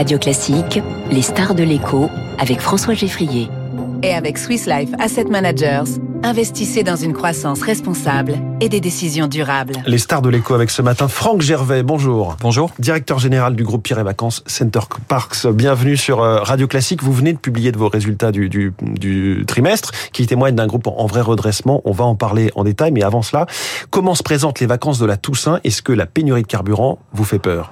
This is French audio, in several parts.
Radio Classique, les stars de l'écho avec François Geffrier. Et avec Swiss Life Asset Managers, investissez dans une croissance responsable et des décisions durables. Les stars de l'écho avec ce matin, Franck Gervais, bonjour. Bonjour. Directeur général du groupe Pierre et Vacances Center Parks. Bienvenue sur euh, Radio Classique. Vous venez de publier de vos résultats du, du, du trimestre qui témoignent d'un groupe en vrai redressement. On va en parler en détail, mais avant cela, comment se présentent les vacances de la Toussaint? Est-ce que la pénurie de carburant vous fait peur?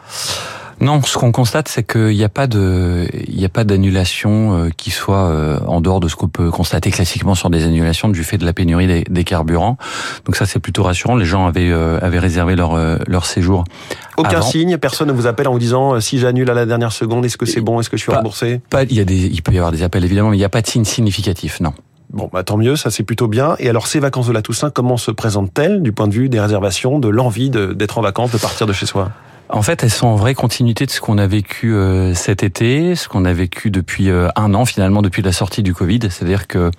Non, ce qu'on constate, c'est qu'il n'y a pas de, il n'y a pas d'annulation euh, qui soit euh, en dehors de ce qu'on peut constater classiquement sur des annulations du fait de la pénurie des, des carburants. Donc ça, c'est plutôt rassurant. Les gens avaient euh, avaient réservé leur leur séjour. Aucun avant. signe, personne ne vous appelle en vous disant si j'annule à la dernière seconde, est-ce que c'est bon, est-ce que je suis Pas- remboursé? Pas, il y a des, il peut y avoir des appels évidemment, mais il n'y a pas de signe significatif, non. Bon, bah, tant mieux, ça c'est plutôt bien. Et alors, ces vacances de la Toussaint, comment se présentent-elles du point de vue des réservations, de l'envie d'être en vacances, de partir de chez soi? En fait, elles sont en vraie continuité de ce qu'on a vécu euh, cet été, ce qu'on a vécu depuis euh, un an finalement, depuis la sortie du Covid. C'est-à-dire que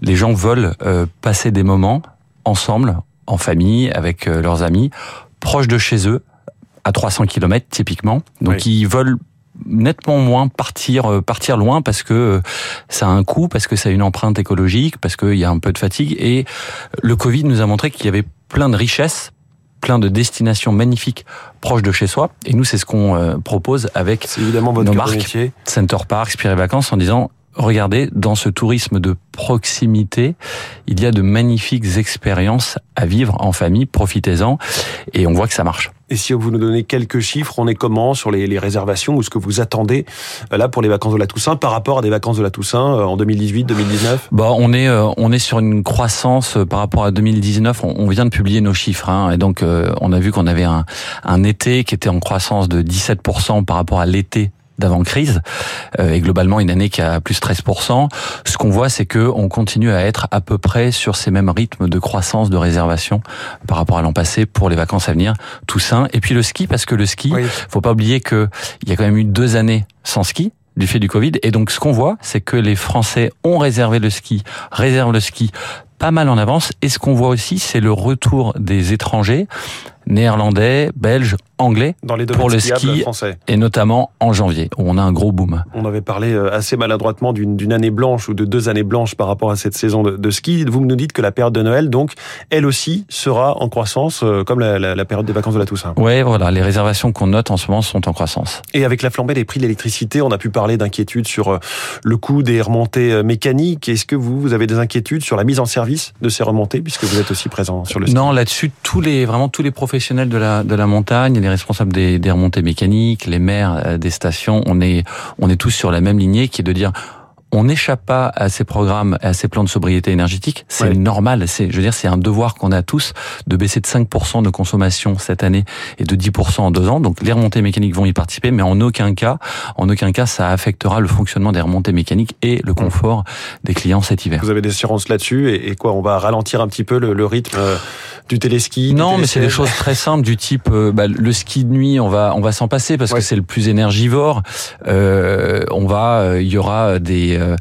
les gens veulent euh, passer des moments ensemble, en famille, avec euh, leurs amis, proches de chez eux, à 300 km typiquement. Donc Oui. ils veulent nettement moins partir euh, partir loin parce que euh, ça a un coût parce que ça a une empreinte écologique parce qu'il y a un peu de fatigue et le Covid nous a montré qu'il y avait plein de richesses plein de destinations magnifiques proches de chez soi et nous c'est ce qu'on euh, propose avec évidemment votre Nos marques. métier. Center Park, Spire Vacances en disant regardez dans ce tourisme de proximité il y a de magnifiques expériences à vivre en famille profitez-en et on voit que ça marche Et si vous nous donnez quelques chiffres, on est comment sur les, réservations ou ce que vous attendez euh, là pour les vacances de la Toussaint par rapport à des vacances de la Toussaint euh, en 2018, 2019 Bon, on est euh, on est sur une croissance par rapport à 2019. On, vient de publier nos chiffres, hein, et donc on a vu qu'on avait un, un été qui était en croissance de 17% par rapport à l'été d'avant crise euh, et globalement une année qui a plus 13%. Ce qu'on voit, c'est que on continue à être à peu près sur ces mêmes rythmes de croissance de réservation par rapport à l'an passé pour les vacances à venir, Toussaint et puis le ski parce que le ski, Oui. faut pas oublier que il y a quand même eu deux années sans ski du fait du Covid. Et donc, ce qu'on voit, c'est que les Français ont réservé le ski, réservent le ski pas mal en avance. Et ce qu'on voit aussi, c'est le retour des étrangers, néerlandais, belges, anglais, dans les Pour le ski, français. et notamment en janvier, où on a un gros boom. On avait parlé euh, assez maladroitement d'une année blanche ou de deux années blanches par rapport à cette saison de, de ski. Vous nous dites que la période de Noël, donc, elle aussi sera en croissance euh, comme la, la- la période des vacances de la Toussaint. Ouais, voilà, les réservations qu'on note en ce moment sont en croissance. Et avec la flambée des prix de l'électricité, on a pu parler d'inquiétudes sur euh, le coût des remontées mécaniques. Est-ce que vous, vous avez des inquiétudes sur la mise en service de ces remontées, puisque vous êtes aussi présent sur le ski? Non, là-dessus, tous les vraiment tous les professionnels de la de la montagne, les responsables des, des remontées mécaniques, les maires euh, des stations, on est on est tous sur la même lignée, qui est de dire on n'échappe pas à ces programmes, à ces plans de sobriété énergétique. C'est Ouais. normal. C'est, je veux dire, c'est un devoir qu'on a tous de baisser de 5% de consommation cette année et de 10% en deux ans. Donc, les remontées mécaniques vont y participer, mais en aucun cas, en aucun cas, ça affectera le fonctionnement des remontées mécaniques et le confort des clients cet hiver. Vous avez des assurances là-dessus et, et quoi On va ralentir un petit peu le, le rythme euh, du téléski Non, mais c'est des choses très simples du type euh, bah, le ski de nuit, on va on va s'en passer parce Ouais. que c'est le plus énergivore. Euh, on va, euh, il y aura des euh,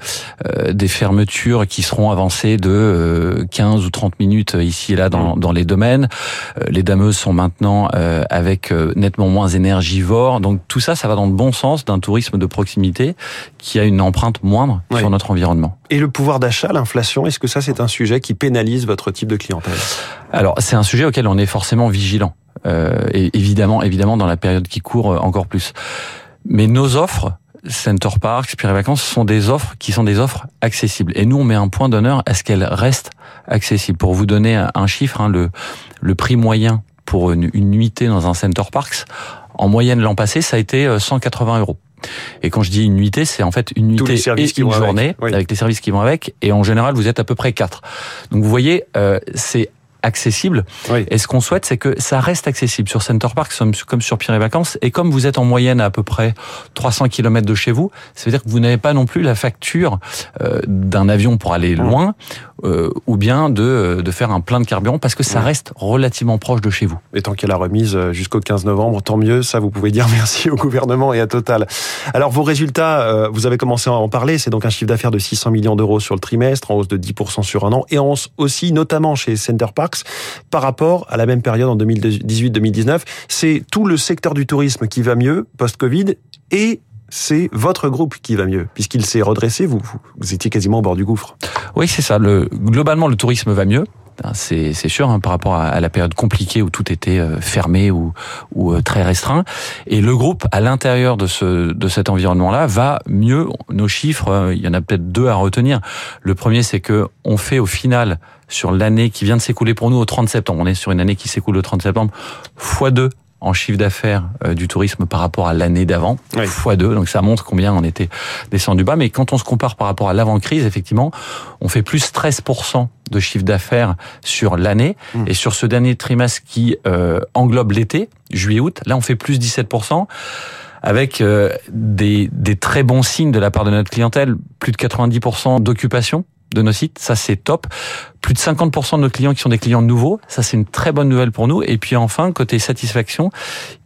des fermetures qui seront avancées de euh, 15 ou 30 minutes ici et là dans, dans les domaines. Les dameuses sont maintenant euh, avec nettement moins énergivores. Donc tout ça, ça va dans le bon sens d'un tourisme de proximité qui a une empreinte moindre Ouais. sur notre environnement. Et le pouvoir d'achat, l'inflation, est-ce que ça c'est un sujet qui pénalise votre type de clientèle? Alors, c'est un sujet auquel on est forcément vigilant. Euh, évidemment, évidemment, dans la période qui court, euh, encore plus. Mais nos offres, Center Park, Spirit Vacances, sont des offres qui sont des offres accessibles. Et nous, on met un point d'honneur à ce qu'elles restent accessibles. Pour vous donner un- chiffre, hein, le, prix moyen pour une, une nuitée dans un Center Parks, en moyenne l'an passé, ça a été euh, 180 euros. Et quand je dis une nuitée, c'est en fait une nuitée et qui une avec, journée oui. avec les services qui vont avec. Et en général, vous êtes à peu près quatre. Donc vous voyez, euh, c'est accessible. Oui. Et ce qu'on souhaite, c'est que ça reste accessible sur Center Park, comme, comme sur Pierre et Vacances. Et comme vous êtes en moyenne à, à peu près 300 km de chez vous, ça veut dire que vous n'avez pas non plus la facture euh, d'un avion pour aller loin, euh, ou bien de, de faire un plein de carburant, parce que ça Ouais. reste relativement proche de chez vous. Et tant qu'il y a la remise euh, jusqu'au 15 novembre, tant mieux. Ça, vous pouvez dire merci au gouvernement et à Total. Alors, vos résultats, euh, vous avez commencé à en parler. C'est donc un chiffre d'affaires de 600 millions d'euros sur le trimestre, en hausse de 10% sur un an, et en hausse aussi, notamment chez Center Parks, par rapport à la même période en 2018-2019. C'est tout le secteur du tourisme qui va mieux, post-Covid, et c'est votre groupe qui va mieux, puisqu'il s'est redressé, vous, vous étiez quasiment au bord du gouffre. Oui, c'est ça. Le, globalement, le tourisme va mieux. C'est sûr hein, par rapport à, la période compliquée où tout était euh, fermé ou, ou euh, très restreint. Et le groupe, à l'intérieur de, ce, de cet environnement-là, va mieux. Nos chiffres, euh, il y en a peut-être deux à retenir. Le premier, c'est que on fait au final sur l'année qui vient de s'écouler pour nous au 30 septembre. On est sur une année qui s'écoule au 30 septembre, fois deux en chiffre d'affaires euh, du tourisme par rapport à l'année d'avant, fois deux. Donc ça montre combien on était descendu bas. Mais quand on se compare par rapport à l'avant-crise, effectivement, on fait plus 13% de chiffre d'affaires sur l'année. Mmh. Et sur ce dernier trimestre qui euh, englobe l'été, juillet-août, là on fait plus 17% avec euh, des, des, très bons signes de la part de notre clientèle, plus de 90% d'occupation de nos sites, ça c'est top. Plus de 50% de nos clients qui sont des clients nouveaux, ça c'est une très bonne nouvelle pour nous. Et puis enfin, côté satisfaction,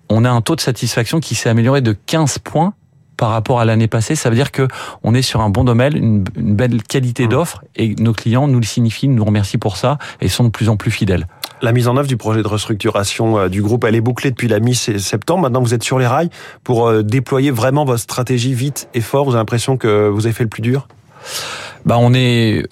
on a un taux de satisfaction qui s'est amélioré de 15 points par rapport à l'année passée. Ça veut dire que on est sur un bon domaine, une, belle qualité mmh. d'offre et nos clients nous le signifient, nous remercient pour ça et sont de plus en plus fidèles. La mise en œuvre du projet de restructuration euh, du groupe, elle est bouclée depuis la mi-septembre. Maintenant, vous êtes sur les rails pour euh, déployer vraiment votre stratégie vite et fort. Vous avez l'impression que vous avez fait le plus dur? Bah on est,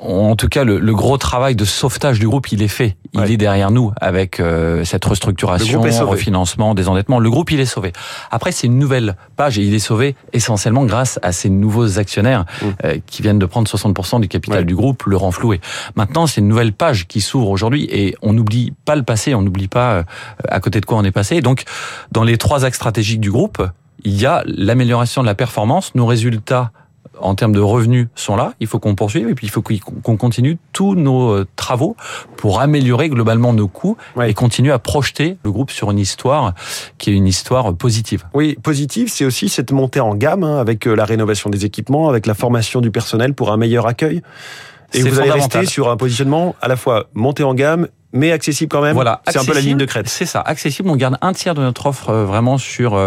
en tout cas, le, gros travail de sauvetage du groupe, il est fait. Il est derrière nous avec euh, cette restructuration, refinancement, désendettement. Le groupe, il est sauvé. Après, c'est une nouvelle page et il est sauvé essentiellement grâce à ces nouveaux actionnaires mmh. euh, qui viennent de prendre 60% du capital du groupe, le renflouer. Maintenant, c'est une nouvelle page qui s'ouvre aujourd'hui et on n'oublie pas le passé, on n'oublie pas euh, à côté de quoi on est passé. Donc, dans les trois axes stratégiques du groupe, il y a l'amélioration de la performance, nos résultats en termes de revenus sont là. Il faut qu'on poursuive et puis il faut qu'on continue tous nos euh, travaux pour améliorer globalement nos coûts et continuer à projeter le groupe sur une histoire qui est une histoire positive. Oui, positive, c'est aussi cette montée en gamme hein, avec euh, la rénovation des équipements, avec la formation du personnel pour un meilleur accueil. Et vous allez rester sur un positionnement à la fois monté en gamme mais accessible quand même. Voilà, c'est un peu la ligne de crête. C'est ça, accessible. On garde un tiers de notre offre euh, vraiment sur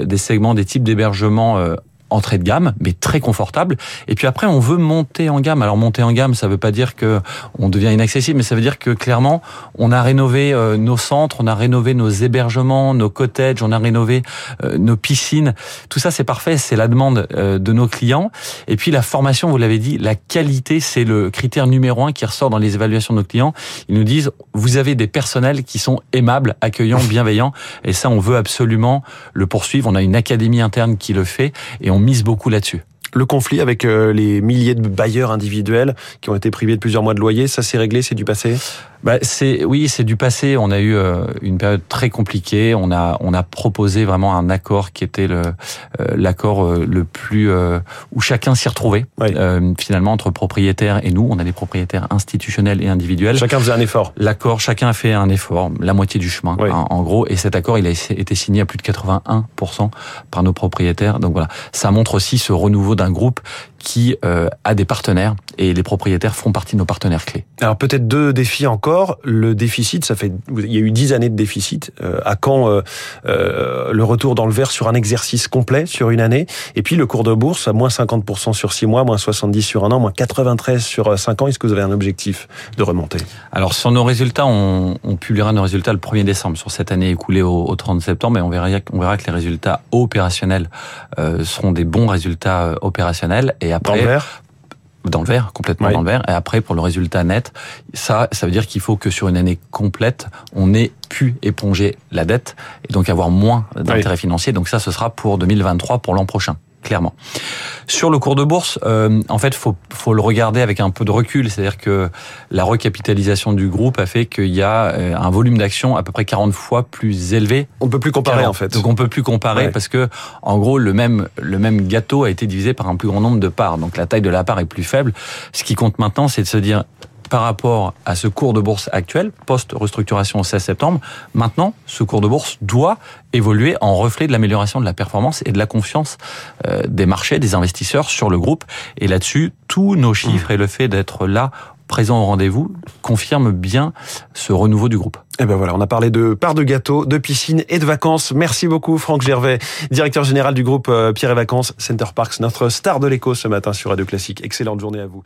des segments, des types d'hébergement entrée de gamme, mais très confortable. Et puis après, on veut monter en gamme. Alors monter en gamme, ça veut pas dire que on devient inaccessible, mais ça veut dire que clairement, on a rénové euh, nos centres, on a rénové nos hébergements, nos cottages, on a rénové euh, nos piscines. Tout ça, c'est parfait, c'est la demande euh, de nos clients. Et puis la formation, vous l'avez dit, la qualité, c'est le critère numéro un qui ressort dans les évaluations de nos clients. Ils nous disent, vous avez des personnels qui sont aimables, accueillants, bienveillants, et ça, on veut absolument le poursuivre. On a une académie interne qui le fait, mise beaucoup là-dessus. Le conflit avec euh, les milliers de bailleurs individuels qui ont été privés de plusieurs mois de loyer, ça s'est réglé, c'est du passé? Bah, c'est oui, c'est du passé. On a eu euh, une période très compliquée. On a on a proposé vraiment un accord qui était le euh, l'accord le plus où chacun s'y retrouvait finalement entre propriétaires et nous. On a des propriétaires institutionnels et individuels. Chacun faisait un effort. L'accord, chacun a fait un effort, la moitié du chemin hein, en gros. Et cet accord, il a été signé à plus de 81% par nos propriétaires. Donc voilà, ça montre aussi ce renouveau d'un groupe qui euh, a des partenaires et les propriétaires font partie de nos partenaires clés. Alors peut-être deux défis encore. Le déficit, ça fait il y a eu dix années de déficit. Euh, à quand euh, euh, le retour dans le vert sur un exercice complet sur une année Et puis le cours de bourse à moins 50% sur six mois, moins 70 sur un an, moins 93 sur cinq ans. Est-ce que vous avez un objectif de remonter? Alors sur nos résultats, on, on, publiera nos résultats le 1er décembre sur cette année écoulée au, au 30 septembre, et on verra, on verra que les résultats opérationnels euh, seront des bons résultats opérationnels et après, dans le dans le vert, complètement dans le vert. Et après, pour le résultat net, ça, ça veut dire qu'il faut que sur une année complète, on ait pu éponger la dette et donc avoir moins d'intérêts financiers. Donc ça, ce sera pour 2023, pour l'an prochain clairement. Sur le cours de bourse, euh, en fait, faut faut le regarder avec un peu de recul, c'est-à-dire que la recapitalisation du groupe a fait qu'il y a euh, un volume d'actions à peu près 40 fois plus élevé. On ne peut plus comparer en fait. Donc on peut plus comparer parce que en gros le même le même gâteau a été divisé par un plus grand nombre de parts. Donc la taille de la part est plus faible. Ce qui compte maintenant, c'est de se dire par rapport à ce cours de bourse actuel, post-restructuration au 16 septembre, maintenant, ce cours de bourse doit évoluer en reflet de l'amélioration de la performance et de la confiance euh, des marchés, des investisseurs sur le groupe. Et là-dessus, tous nos chiffres et le fait d'être là présent au rendez-vous confirment bien ce renouveau du groupe. Et eh ben voilà, on a parlé de part de gâteau, de piscine et de vacances. Merci beaucoup Franck Gervais, directeur général du groupe euh, Pierre et Vacances Center Parks, notre star de l'écho ce matin sur Radio Classique. Excellente journée à vous.